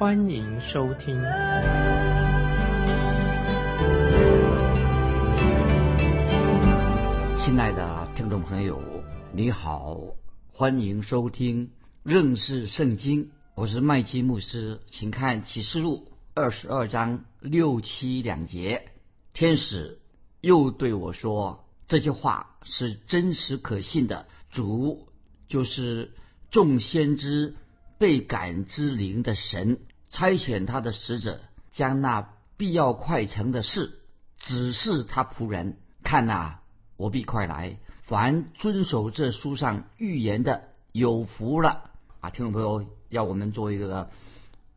欢迎收听。亲爱的听众朋友，你好，欢迎收听认识圣经。我是麦基牧师，请看启示录二十二章六七两节。天使又对我说：“这句话是真实可信的。主就是众先知被感知灵的神，差遣他的使者，将那必要快成的事指示他仆人。看哪！”我必快来！凡遵守这书上预言的，有福了啊！听众朋友，要我们做一个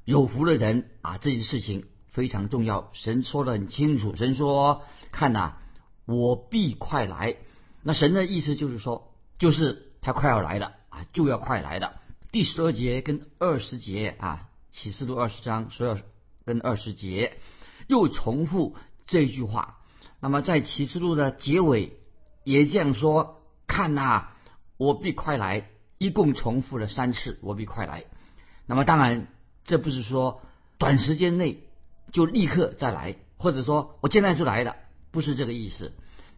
有福的人啊！这件事情非常重要，神说的很清楚。神说：“看呐，我必快来。”那神的意思就是说，就是他快要来了啊，就要快来了。第十二节跟二十节啊，启示录二十章所有跟二十节又重复这句话。那么在启示录的结尾。也这样说，看呐，我必快来，一共重复了三次，我必快来。那么当然，这不是说短时间内就立刻再来，或者说我现在就来了，不是这个意思。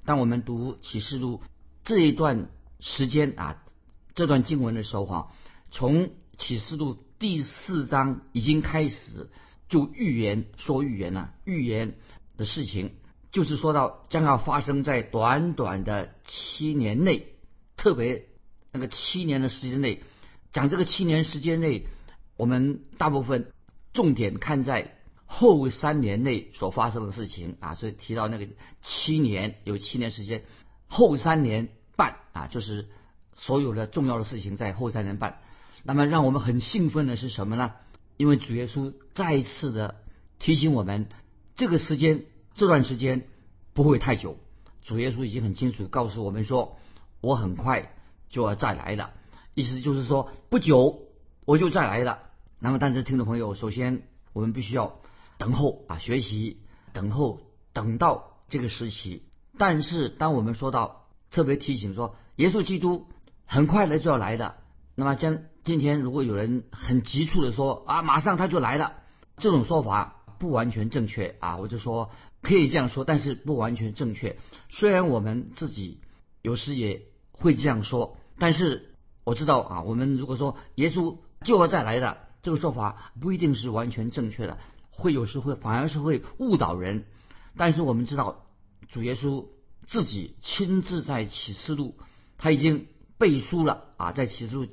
当我们读启示录这一段时间啊，这段经文的时候哈，从启示录第四章已经开始就预言说预言了，预言的事情。就是说到将要发生在短短的七年内，特别那个七年的时间内，讲这个七年时间内，我们大部分重点看在后三年内所发生的事情啊，所以提到那个七年有七年时间，后三年半啊，就是所有的重要的事情在后三年半。那么让我们很兴奋的是什么呢？因为主耶稣再一次的提醒我们，这个时间。这段时间不会太久，主耶稣已经很清楚告诉我们说，我很快就要再来了，意思就是说不久我就再来了。那么，但是听众朋友，首先我们必须要等候啊，学习等候，等到这个时期。但是，当我们说到特别提醒说，耶稣基督很快的就要来的，那么将今天如果有人很急促的说啊，马上他就来了，这种说法不完全正确啊，我就说。可以这样说，但是不完全正确。虽然我们自己有时也会这样说，但是我知道啊，我们如果说耶稣就要再来的这个说法不一定是完全正确的，会有时会反而是会误导人。但是我们知道，主耶稣自己亲自在启示录他已经背书了啊，在启示录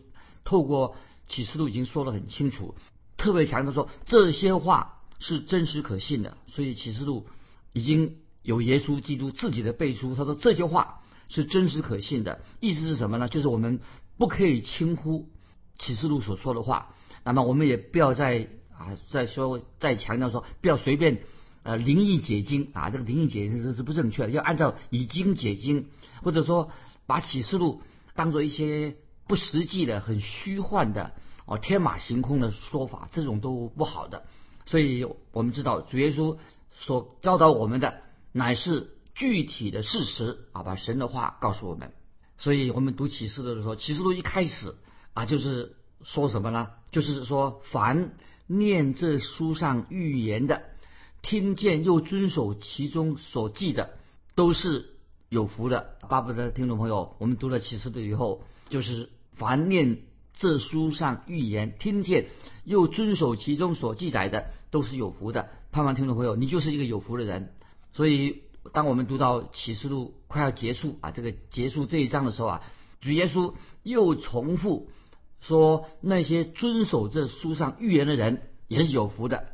透过启示录已经说得很清楚，特别强调说这些话是真实可信的，所以启示录。已经有耶稣基督自己的背书，他说这些话是真实可信的。意思是什么呢？就是我们不可以轻忽启示录所说的话。那么我们也不要再啊再说再强调说不要随便呃灵异解经啊，这个灵异解经是是不正确的，要按照已经解经，或者说把启示录当做一些不实际的、很虚幻的哦天马行空的说法，这种都不好的。所以我们知道主耶稣。所教导我们的乃是具体的事实啊，把神的话告诉我们。所以我们读启示录的时候，启示录一开始啊，就是说什么呢？就是说，凡念这书上预言的，听见又遵守其中所记的，都是有福的。巴不得听众朋友，我们读了启示录以后，就是凡念这书上预言，听见又遵守其中所记载的，都是有福的。盼望听众朋友，你就是一个有福的人。所以，当我们读到启示录快要结束啊，这个结束这一章的时候啊，主耶稣又重复说，那些遵守这书上预言的人也是有福的。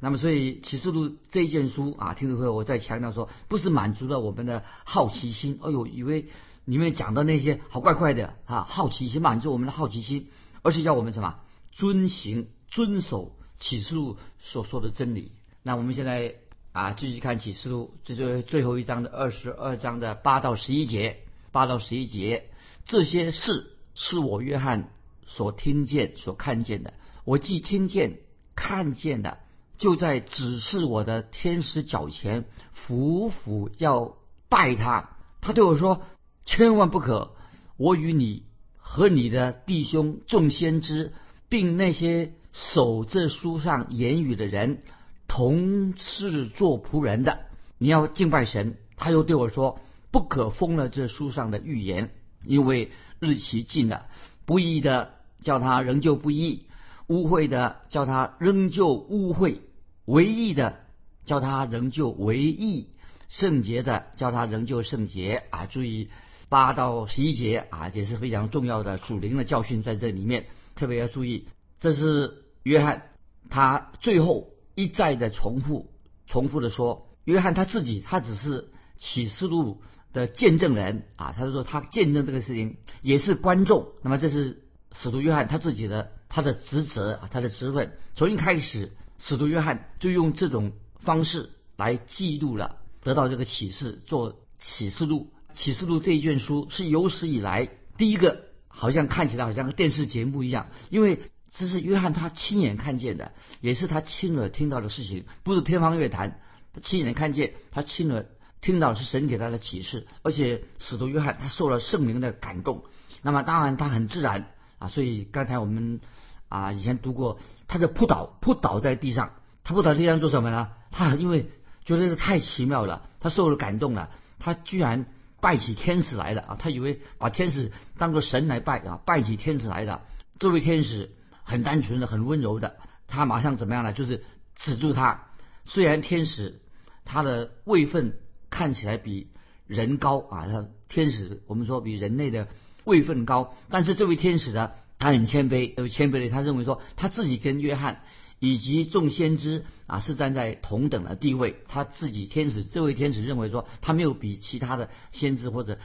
那么，所以启示录这一卷书啊，听众朋友，我再强调说，不是满足了我们的好奇心。哎呦，以为里面讲的那些好怪怪的啊，好奇心满足我们的好奇心，而是要我们什么遵行、遵守启示录所说的真理。那我们现在啊继续看启示录，这是最后一章的二十二章的八到十一节，八到十一节，这些事是我约翰所听见、所看见的。我既听见、看见的，就在指示我的天使脚前俯伏要拜他。他对我说：“千万不可！我与你和你的弟兄众先知，并那些守这书上言语的人，同是做仆人的。你要敬拜神。”他又对我说：“不可封了这书上的预言，因为日期近了。不义的叫他仍旧不义。”污秽的叫他仍旧污秽，唯义的叫他仍旧唯义，圣洁的叫他仍旧圣洁啊！注意八到十一节啊，也是非常重要的属灵的教训在这里面，特别要注意。这是约翰他最后一再的重复、重复的说，约翰他自己他只是启示录的见证人啊，他就说他见证这个事情也是观众。那么这是使徒约翰他自己的。他的职责啊，他的职分，从一开始，使徒约翰就用这种方式来记录了，得到这个启示，做启示录。启示录这一卷书是有史以来第一个，好像看起来好像电视节目一样，因为这是约翰他亲眼看见的，也是他亲耳听到的事情，不是天方夜谭。他亲眼看见，他亲耳听到是神给他的启示，而且使徒约翰他受了圣灵的感动，那么当然他很自然啊，所以刚才我们。啊，以前读过，他就扑倒，扑倒在地上。他扑倒地上做什么呢？他因为觉得这太奇妙了，他受了感动了，他居然拜起天使来了啊！他以为把天使当做神来拜啊，拜起天使来的。这位天使很单纯的，很温柔的，他马上怎么样呢？就是止住他。虽然天使他的位分看起来比人高啊，他天使我们说比人类的位分高，但是这位天使呢？他很谦卑，有谦卑的，他认为说他自己跟约翰以及众先知啊是站在同等的地位。他自己天使这位天使认为说他没有比其他的先知或者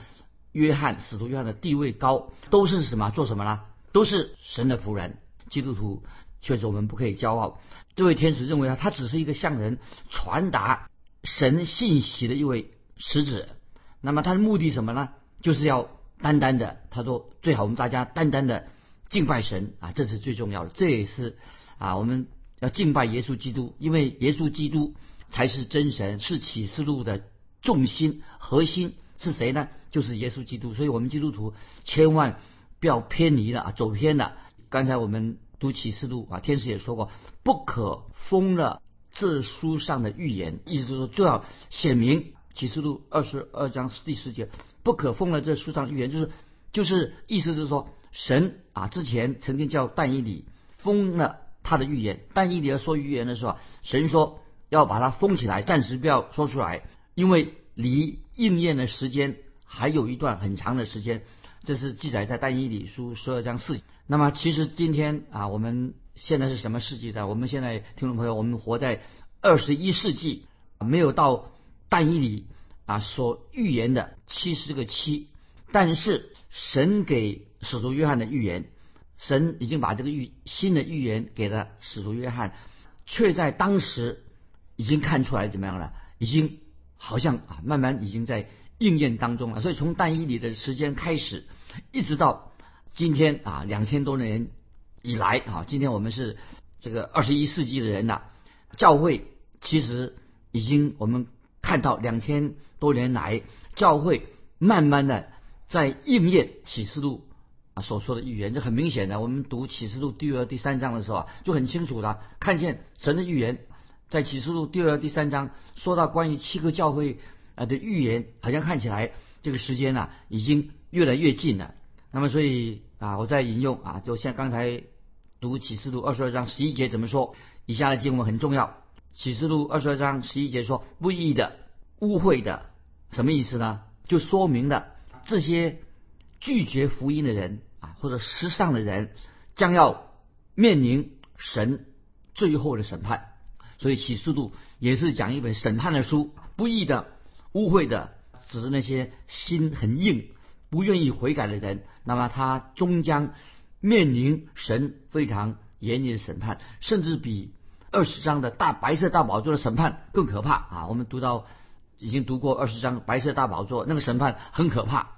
约翰使徒约翰的地位高，都是什么做什么呢？都是神的仆人。基督徒确实我们不可以骄傲。这位天使认为啊，他只是一个向人传达神信息的一位使者。那么他的目的什么呢？就是要单单的，他说最好我们大家单单的。敬拜神啊，这是最重要的。这也是啊，我们要敬拜耶稣基督，因为耶稣基督才是真神，是启示录的重心核心是谁呢？就是耶稣基督。所以，我们基督徒千万不要偏离了啊，走偏了。刚才我们读启示录啊，天使也说过，不可封了这书上的预言，意思就是说就要显明启示录二十二章第四节，不可封了这书上的预言，就是就是意思是说。神啊，之前曾经叫但以理封了他的预言。但以理要说预言的时候，神说要把它封起来，暂时不要说出来，因为离应验的时间还有一段很长的时间。这是记载在但以理书十二章四。那么其实今天啊，我们现在是什么世纪在？我们现在听众朋友，我们活在二十一世纪，没有到但以理啊所预言的七十个七，但是神给。使徒约翰的预言，神已经把这个预新的预言给了使徒约翰，却在当时已经看出来怎么样了？已经好像啊，慢慢已经在应验当中了。所以从但以理的时间开始，一直到今天啊，两千多年以来啊，今天我们是这个二十一世纪的人了。教会其实已经我们看到两千多年来，教会慢慢的在应验启示录。所说的预言，这很明显的。我们读启示录第二、第三章的时候啊，就很清楚的看见神的预言，在启示录第二、第三章说到关于七个教会啊的预言，好像看起来这个时间呢已经越来越近了。那么，所以啊，我在引用啊，就像刚才读启示录二十二章十一节怎么说？以下的经文很重要。启示录二十二章十一节说：“不义的、污秽的，什么意思呢？就说明了这些。”拒绝福音的人啊，或者时尚的人，将要面临神最后的审判。所以启示录也是讲一本审判的书。不义的、污秽的，只是那些心很硬、不愿意悔改的人，那么他终将面临神非常严厉的审判，甚至比二十章的大白色大宝座的审判更可怕啊！我们读到已经读过二十章白色大宝座，那个审判很可怕。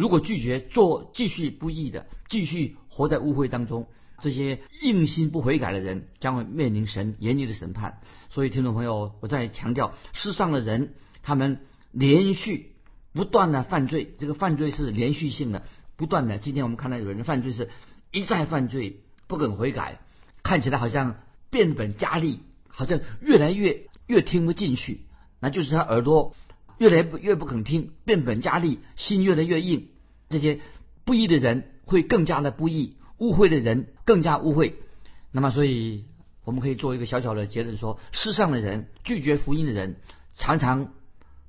如果拒绝做继续不义的，继续活在污秽当中，这些硬心不悔改的人将会面临神严厉的审判。所以，听众朋友，我再强调，世上的人他们连续不断的犯罪，这个犯罪是连续性的，不断的。今天我们看到有人犯罪是一再犯罪，不肯悔改，看起来好像变本加厉，好像越来越越听不进去，那就是他耳朵。越来越不肯听，变本加厉，心越来越硬。这些不义的人会更加的不义，误会的人更加误会。那么，所以我们可以做一个小小的结论：说，世上的人拒绝福音的人，常常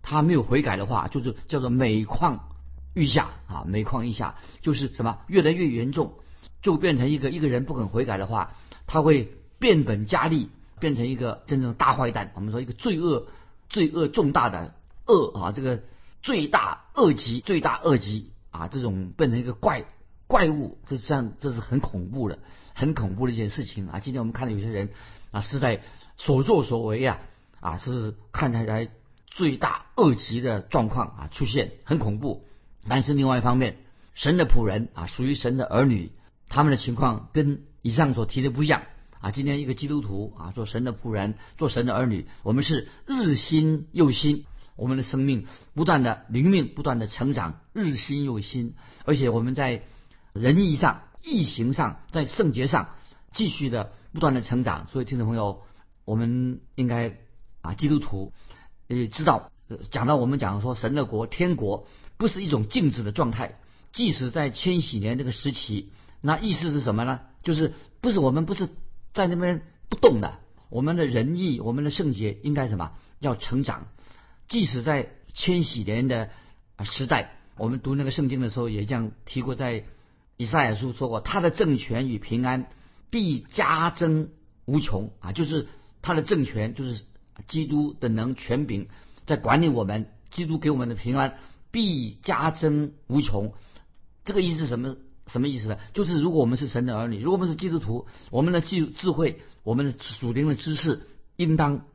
他没有悔改的话，就是叫做每况愈下啊，每况愈下，就是什么越来越严重，就变成一个一个人不肯悔改的话，他会变本加厉，变成一个真正的大坏蛋。我们说一个罪恶、罪恶重大的。恶啊，这个罪大恶极，罪大恶极啊，这种变成一个怪怪物，这实际上这是很恐怖的，很恐怖的一件事情啊。今天我们看到有些人啊，是在所作所为啊啊，是看起来罪大恶极的状况啊出现，很恐怖。但是另外一方面，神的仆人啊，属于神的儿女，他们的情况跟以上所提的不一样啊。今天一个基督徒啊，做神的仆人，做神的儿女，我们是日新又新。我们的生命不断的灵命不断的成长，日新又新，而且我们在仁义上、义行上、在圣洁上继续的不断的成长。所以，听众朋友，我们应该啊，基督徒也知道，讲到我们讲说神的国、天国不是一种静止的状态，即使在千禧年这个时期，那意思是什么呢？就是不是我们不是在那边不动的，我们的仁义、我们的圣洁应该什么？要成长。即使在千禧年的时代，我们读那个圣经的时候，也这样提过，在以赛亚书说过，他的政权与平安必加增无穷啊！就是他的政权，就是基督的能权柄在管理我们，基督给我们的平安必加增无穷。这个意思是什么？什么意思呢？就是如果我们是神的儿女，如果我们是基督徒，我们的智智慧，我们的属灵的知识，应当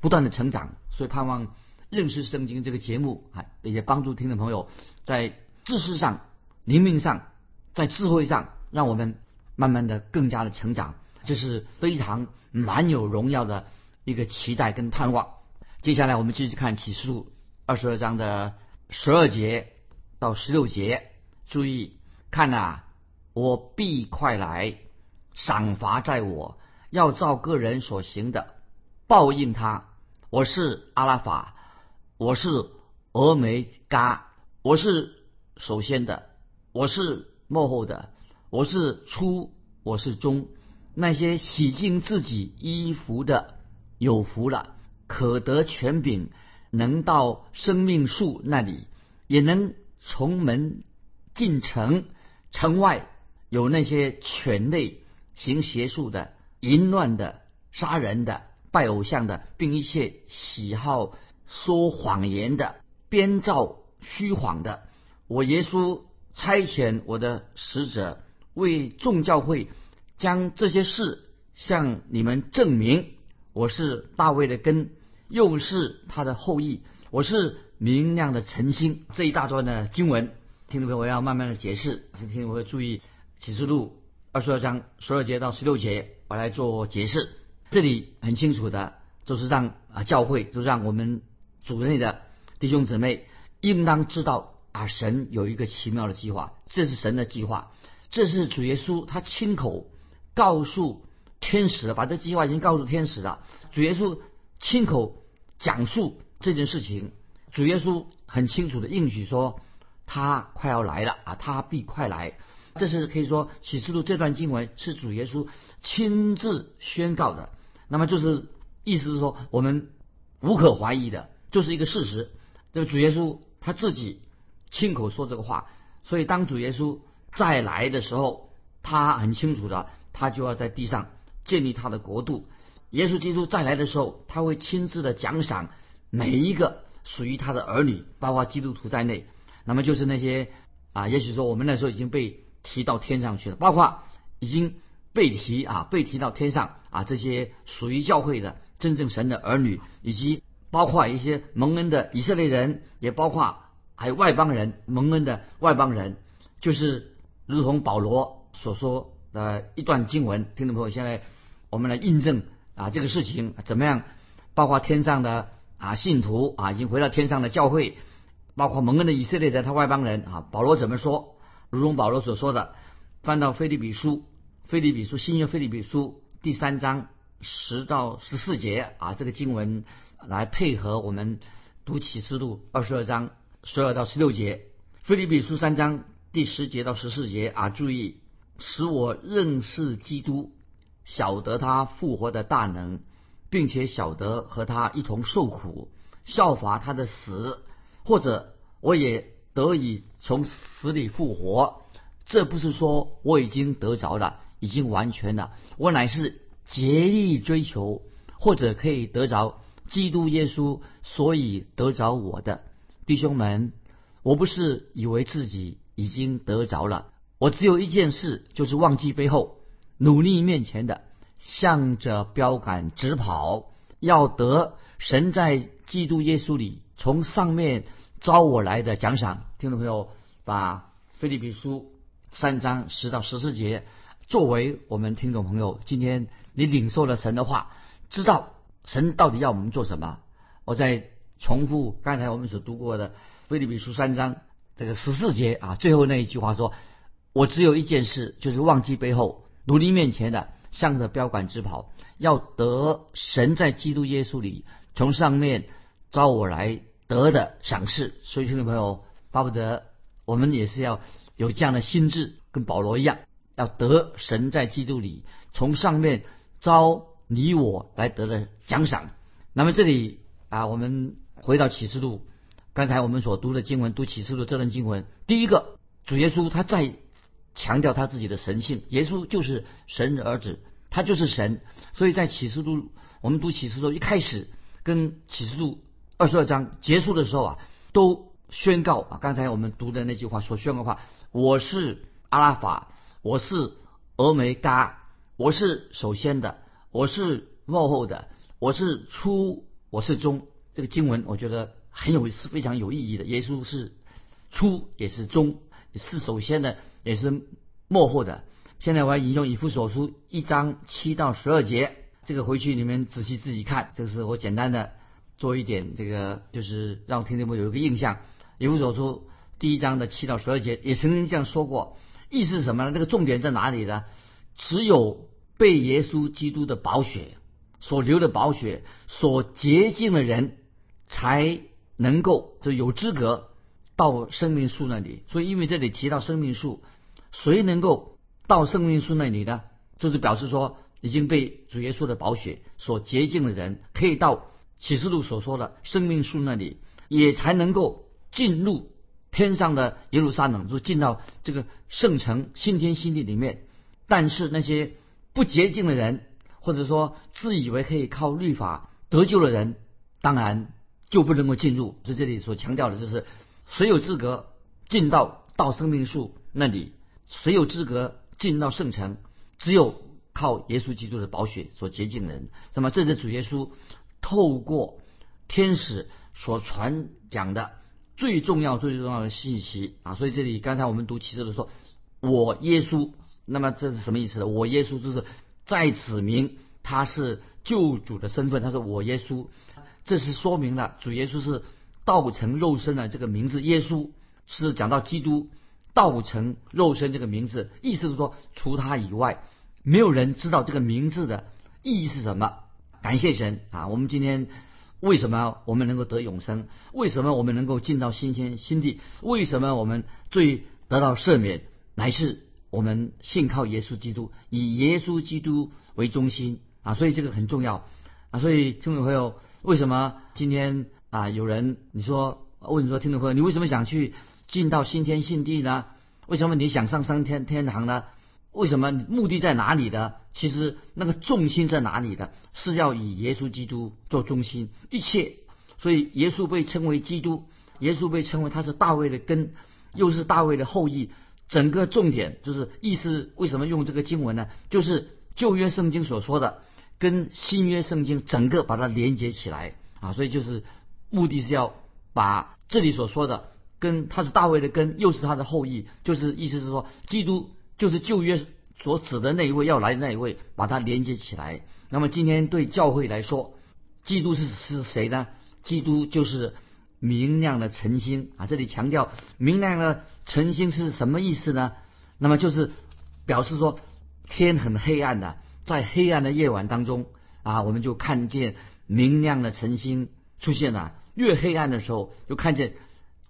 不断的成长。所以盼望。认识圣经这个节目啊，也帮助听众朋友在知识上、灵命上、在智慧上，让我们慢慢的更加的成长，这是非常蛮有荣耀的一个期待跟盼望。接下来我们继续看启示录二十二章的十二节到十六节，注意看呐，我必快来，赏罚在我，要照个人所行的报应他。我是阿拉法。我是峨眉嘎，我是首先的，我是幕后的，我是初，我是中。那些洗净自己衣服的有福了，可得权柄，能到生命树那里，也能从门进城。城外有那些犬类行邪术的、淫乱的、杀人的、拜偶像的，并一切喜好。说谎言的，编造虚谎的，我耶稣差遣我的使者为众教会将这些事向你们证明。我是大卫的根，又是他的后裔。我是明亮的晨星。这一大段的经文，听众朋友要慢慢的解释，请听我会注意启示录二十二章十二节到十六节，我来做解释。这里很清楚的，就是让啊教会，就让我们。主内的弟兄姊妹应当知道啊，神有一个奇妙的计划，这是神的计划，这是主耶稣他亲口告诉天使的，把这计划已经告诉天使了。主耶稣亲口讲述这件事情，主耶稣很清楚的应许说他快要来了啊，他必快来。这是可以说启示录这段经文是主耶稣亲自宣告的，那么就是意思是说我们无可怀疑的。就是一个事实，这个主耶稣他自己亲口说这个话，所以当主耶稣再来的时候，他很清楚的，他就要在地上建立他的国度。耶稣基督再来的时候，他会亲自的奖赏每一个属于他的儿女，包括基督徒在内。那么就是那些啊，也许说我们那时候已经被提到天上去了，包括已经被提啊，被提到天上啊，这些属于教会的真正神的儿女，以及包括一些蒙恩的以色列人，也包括还有外邦人蒙恩的外邦人，就是如同保罗所说的一段经文。听众朋友，现在我们来印证啊这个事情怎么样？包括天上的啊信徒啊，已经回到天上的教会，包括蒙恩的以色列人，他外邦人啊，保罗怎么说？如同保罗所说的，翻到腓立比书。菲利比书新约菲利比书第三章十到十四节啊，这个经文来配合我们读启示录二十二章十二到十六节。菲利比书三章第十节到十四节啊，注意使我认识基督，晓得他复活的大能，并且晓得和他一同受苦，效法他的死，或者我也得以从死里复活。这不是说我已经得着了。已经完全了，我乃是竭力追求，或者可以得着基督耶稣，所以得着我的弟兄们，我不是以为自己已经得着了，我只有一件事，就是忘记背后，努力面前的，向着标杆直跑，要得神在基督耶稣里从上面招我来的奖赏。听众朋友，把菲利比书三章十到十四节。作为我们听众朋友，今天你领受了神的话，知道神到底要我们做什么？我再重复刚才我们所读过的《菲律比书》三章这个十四节啊，最后那一句话说：“我只有一件事，就是忘记背后，努力面前的，向着标杆直跑，要得神在基督耶稣里从上面招我来得的赏赐。”所以，听众朋友，巴不得我们也是要有这样的心智，跟保罗一样。要得神在基督里从上面招你我来得的奖赏。那么这里啊，我们回到启示录，刚才我们所读的经文，读启示录这段经文，第一个主耶稣他在强调他自己的神性，耶稣就是神的儿子，他就是神。所以在启示录，我们读启示录一开始跟启示录二十二章结束的时候啊，都宣告啊，刚才我们读的那句话所宣告的话，我是阿拉法。我是峨眉嘎，我是首先的，我是幕后的，我是初，我是中。这个经文我觉得很有是非常有意义的。耶稣是初，也是中，是首先的，也是幕后的。现在我要引用以弗所书一章七到十二节，这个回去你们仔细自己看。这是我简单的做一点这个，就是让听众朋友有一个印象。以弗所书第一章的七到十二节也曾经这样说过。意思是什么呢？这个重点在哪里呢？只有被耶稣基督的宝血所流的宝血所洁净的人，才能够就有资格到生命树那里。所以，因为这里提到生命树，谁能够到生命树那里呢？就是表示说，已经被主耶稣的宝血所洁净的人，可以到启示录所说的生命树那里，也才能够进入。天上的耶路撒冷就进到这个圣城新天新地里面，但是那些不洁净的人，或者说自以为可以靠律法得救的人，当然就不能够进入。所以这里所强调的就是，谁有资格进到到生命树那里，谁有资格进到圣城，只有靠耶稣基督的宝血所洁净的人。那么这是主耶稣透过天使所传讲的。最重要、最重要的信息啊！所以这里刚才我们读启示的说，我耶稣，那么这是什么意思呢？我耶稣就是在此明他是救主的身份。他说我耶稣，这是说明了主耶稣是道成肉身的这个名字。耶稣是讲到基督道成肉身这个名字，意思是说除他以外，没有人知道这个名字的意义是什么。感谢神啊！我们今天。为什么我们能够得永生？为什么我们能够进到新天新地？为什么我们最得到赦免？乃是我们信靠耶稣基督，以耶稣基督为中心啊！所以这个很重要啊！所以听众朋友，为什么今天啊有人你说问说听众朋友，你为什么想去进到新天新地呢？为什么你想上上天天堂呢？为什么目的在哪里的？其实那个重心在哪里的？是要以耶稣基督做中心，一切。所以耶稣被称为基督，耶稣被称为他是大卫的根，又是大卫的后裔。整个重点就是意思，为什么用这个经文呢？就是旧约圣经所说的，跟新约圣经整个把它连接起来啊，所以就是目的是要把这里所说的，跟他是大卫的根，又是他的后裔，就是意思是说，基督就是旧约所指的那一位要来的那一位，把它连接起来。那么今天对教会来说，基督是是谁呢？基督就是明亮的晨星啊！这里强调明亮的晨星是什么意思呢？那么就是表示说天很黑暗的，在黑暗的夜晚当中啊，我们就看见明亮的晨星出现了。越黑暗的时候，就看见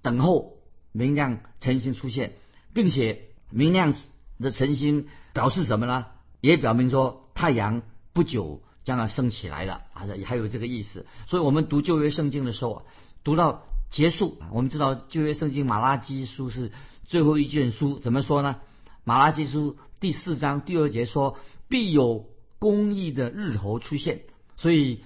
等候明亮晨星出现，并且明亮的晨星表示什么呢？也表明说太阳不久。将要升起来了啊，还有这个意思。所以我们读旧约圣经的时候，读到结束，我们知道旧约圣经马拉基书是最后一卷书，怎么说呢？马拉基书第四章第二节说：“必有公义的日头出现。”所以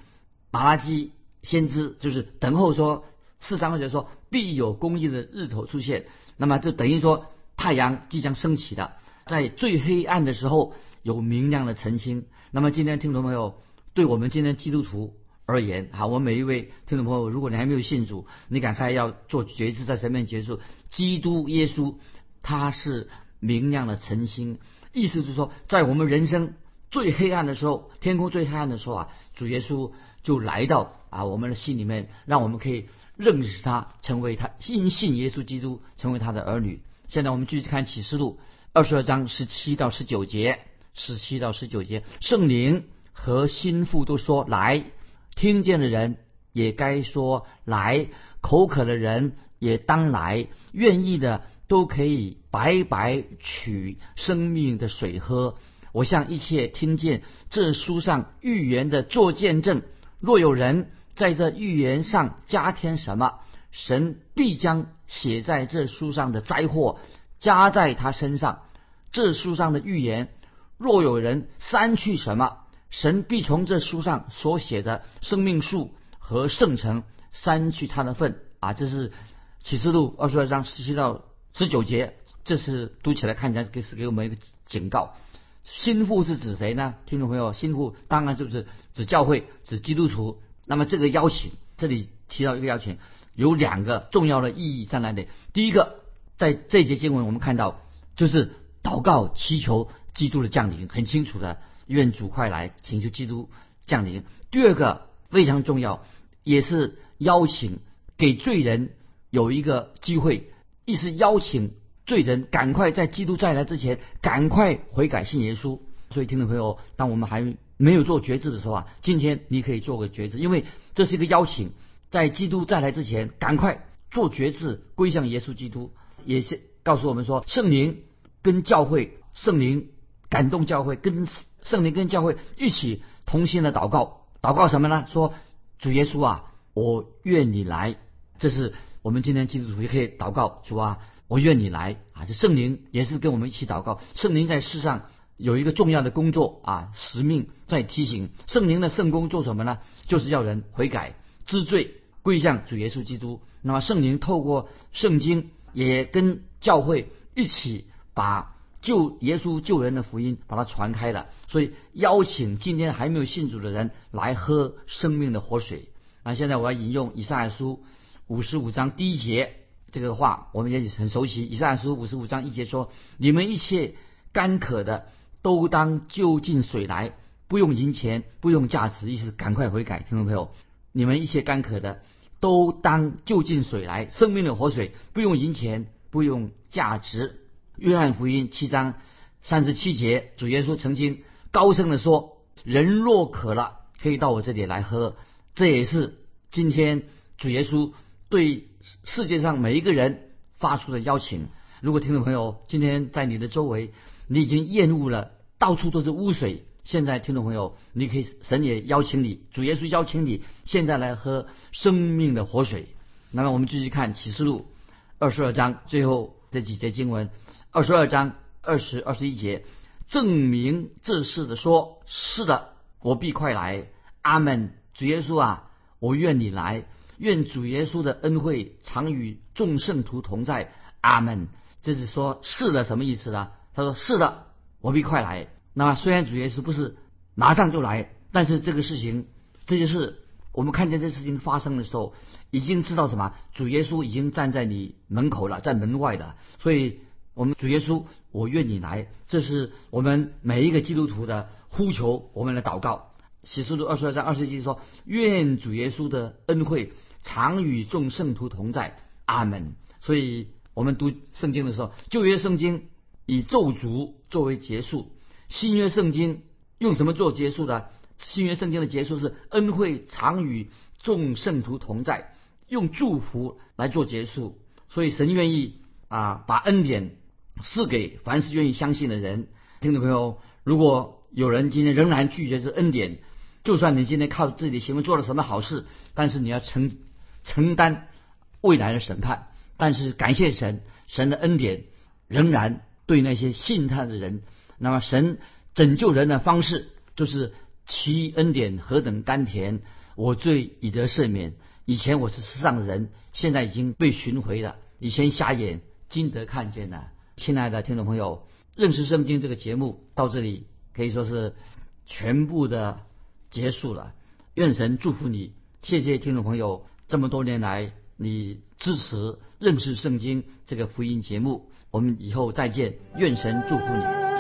马拉基先知就是等候说四章二节说：“必有公义的日头出现。”那么就等于说太阳即将升起的，在最黑暗的时候有明亮的晨星。那么今天听众朋友。对我们今天基督徒而言，好，我们每一位听众朋友，如果你还没有信主，你赶快要做决志，在神面前结束。基督耶稣他是明亮的晨星，意思是说，在我们人生最黑暗的时候，天空最黑暗的时候啊，主耶稣就来到啊我们的心里面，让我们可以认识他，成为他因信耶稣基督成为他的儿女。现在我们继续看启示录二十二章十七到十九节，十七到十九节，圣灵。和心腹都说来，听见的人也该说来，口渴的人也当来，愿意的都可以白白取生命的水喝。我向一切听见这书上预言的做见证，若有人在这预言上加添什么，神必将写在这书上的灾祸加在他身上。这书上的预言，若有人删去什么，神必从这书上所写的生命树和圣城删去他的份啊！这是启示录二十二章十七到十九节，这是读起来看起来给是给我们一个警告。心腹是指谁呢？听众朋友，心腹当然就是指教会，指基督徒。那么这个邀请，这里提到一个邀请，有两个重要的意义在那里。第一个，在这节经文我们看到，就是祷告祈求基督的降临，很清楚的。愿主快来，请求基督降临。第二个非常重要，也是邀请给罪人有一个机会，意思邀请罪人赶快在基督再来之前，赶快悔改信耶稣。所以，听众朋友，当我们还没有做决志的时候啊，今天你可以做个决志，因为这是一个邀请，在基督再来之前，赶快做决志，归向耶稣基督，也是告诉我们说，圣灵跟教会，圣灵感动教会跟。圣灵跟教会一起同心的祷告，祷告什么呢？说主耶稣啊，我愿你来。这是我们今天基督徒也可以祷告主啊，我愿你来啊。这圣灵也是跟我们一起祷告。圣灵在世上有一个重要的工作啊，使命在提醒。圣灵的圣工做什么呢？就是要人悔改、知罪、归向主耶稣基督。那么圣灵透过圣经也跟教会一起把。救耶稣救人的福音，把它传开了。所以邀请今天还没有信主的人来喝生命的活水。那现在我要引用以赛亚书五十五章第一节这个话，我们也很熟悉。以赛亚书五十五章一节说：“你们一切干渴的，都当就近水来，不用银钱，不用价值，意思赶快悔改。”听众朋友，你们一切干渴的，都当就近水来，生命的活水，不用银钱，不用价值。约翰福音七章三十七节，主耶稣曾经高声的说：“人若渴了，可以到我这里来喝。”这也是今天主耶稣对世界上每一个人发出的邀请。如果听众朋友今天在你的周围，你已经厌恶了到处都是污水，现在听众朋友，你可以神也邀请你，主耶稣邀请你，现在来喝生命的活水。那么我们继续看启示录二十二章最后这几节经文。二十二章二十二十一节，证明这事的说：是的，我必快来。阿门。主耶稣啊，我愿你来。愿主耶稣的恩惠常与众圣徒同在。阿门。这是说是的什么意思呢？他说是的，我必快来。那么虽然主耶稣不是马上就来，但是这个事情，这就是我们看见这事情发生的时候，已经知道什么？主耶稣已经站在你门口了，在门外的。所以，我们主耶稣，我愿你来，这是我们每一个基督徒的呼求，我们的祷告。启示录二十二章二十节说：“愿主耶稣的恩惠常与众圣徒同在。”阿门。所以。我们读圣经的时候，旧约圣经以咒诅作为结束，新约圣经用什么做结束的？新约圣经的结束是恩惠常与众圣徒同在，用祝福来做结束。所以神愿意啊，把恩典赐给凡是愿意相信的人。听众朋友，如果有人今天仍然拒绝这恩典，就算你今天靠自己的行为做了什么好事，但是你要承承担未来的审判。但是感谢神，神的恩典仍然对那些信他的人。那么神拯救人的方式就是其恩典何等甘甜，我罪已得赦免。以前我是世上人，现在已经被寻回了。以前瞎眼，今得看见了。亲爱的听众朋友，认识圣经这个节目到这里可以说是全部的结束了。愿神祝福你，谢谢听众朋友这么多年来。你支持认识圣经这个福音节目，我们以后再见，愿神祝福你。